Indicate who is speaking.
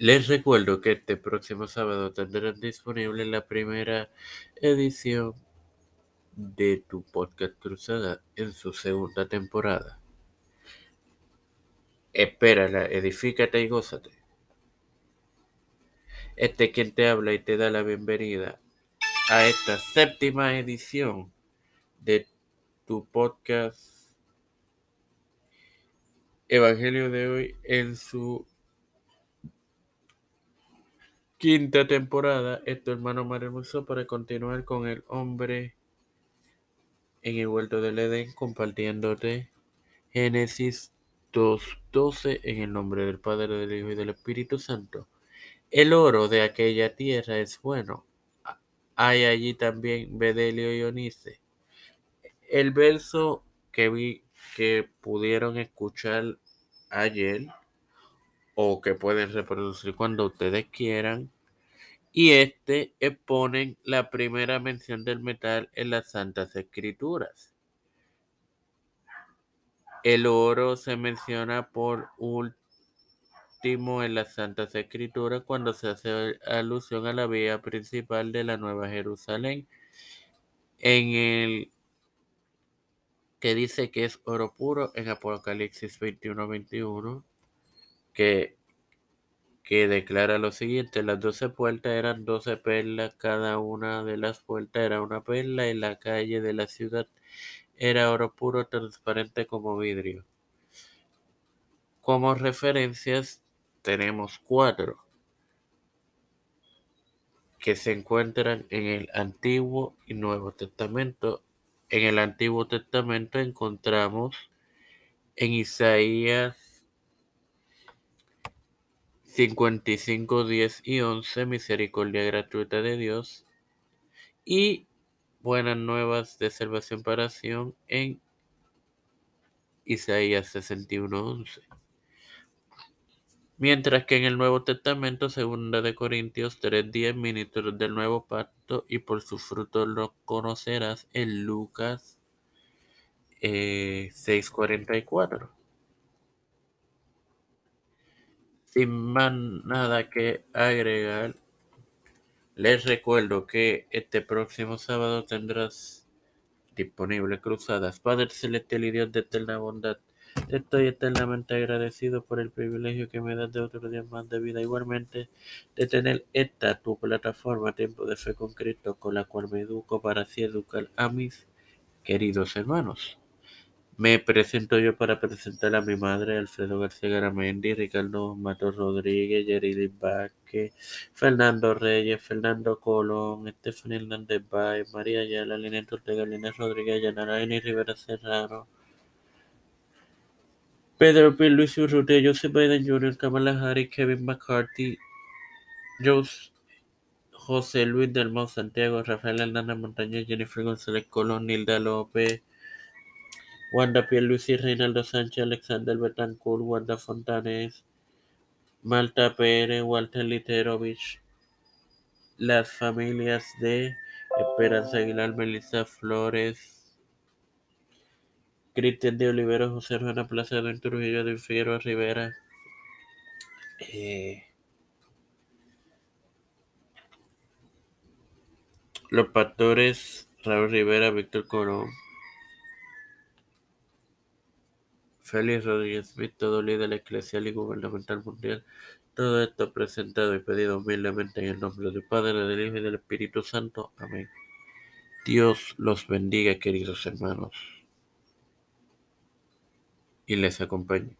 Speaker 1: Les recuerdo que este próximo sábado tendrán disponible la primera edición de tu podcast Cruzada en su segunda temporada. Espérala, edifícate y gózate. Este es quien te habla y te da la bienvenida a esta séptima edición de tu podcast Evangelio de hoy en su quinta temporada. Esto hermano Hermoso para continuar con el hombre en el huerto del Edén compartiéndote Génesis 2.12 en el nombre del Padre, del Hijo y del Espíritu Santo. El oro de aquella tierra es bueno. Hay allí también Bedelio y Onice. El verso que vi que pudieron escuchar ayer o que pueden reproducir cuando ustedes quieran. Y este exponen la primera mención del metal en las Santas Escrituras. El oro se menciona por último en las Santas Escrituras cuando se hace alusión a la vía principal de la Nueva Jerusalén. En el que dice que es oro puro en Apocalipsis 21-21, que, que declara lo siguiente, las doce puertas eran doce perlas, cada una de las puertas era una perla y la calle de la ciudad era oro puro transparente como vidrio. Como referencias tenemos cuatro que se encuentran en el Antiguo y Nuevo Testamento. En el Antiguo Testamento encontramos en Isaías 55, 10 y 11, misericordia gratuita de Dios. Y buenas nuevas de salvación para Sion en Isaías 61, 11. Mientras que en el Nuevo Testamento, segunda de Corintios 3:10, ministros del nuevo pacto, y por sus frutos lo conocerás en Lucas 6:44. Eh, Sin más nada que agregar, les recuerdo que este próximo sábado tendrás disponible cruzadas. Padre Celestial y Dios de eterna bondad, estoy eternamente agradecido por el privilegio que me das de otro día más de vida. Igualmente, de tener esta tu plataforma, Tiempo de Fe con Cristo, con la cual me educo para así educar a mis queridos hermanos. Me presento yo para presentar a mi madre, Alfredo García Garamendi, Ricardo Mato Rodríguez, Yerili Vázquez, Fernando Reyes, Fernando Colón, Estefan Hernández Baez, María Ayala, Linet Ortega, Linet Rodríguez, Yanaraini Rivera Serrano, Pedro P. Luis Urrutia, Joseph Biden Jr., Kamala Harris, Kevin McCarthy, José Luis del Santiago, Rafael Hernández Montañez, Jennifer González Colón, Nilda López, Wanda Pierluisi, Reinaldo Sánchez, Alexander Betancourt, Wanda Fontanes, Malta Pérez, Walter Literovich, las familias de Esperanza Aguilar, Melissa Flores, Cristian de Olivero, José Juana Plaza, Don Trujillo de Figueroa Rivera, eh, los pastores Raúl Rivera, Víctor Colón, Félix Rodríguez Smith, todo líder eclesial y gubernamental mundial, todo esto presentado y pedido humildemente en el nombre del Padre, del Hijo y del Espíritu Santo. Amén. Dios los bendiga, queridos hermanos, y les acompañe.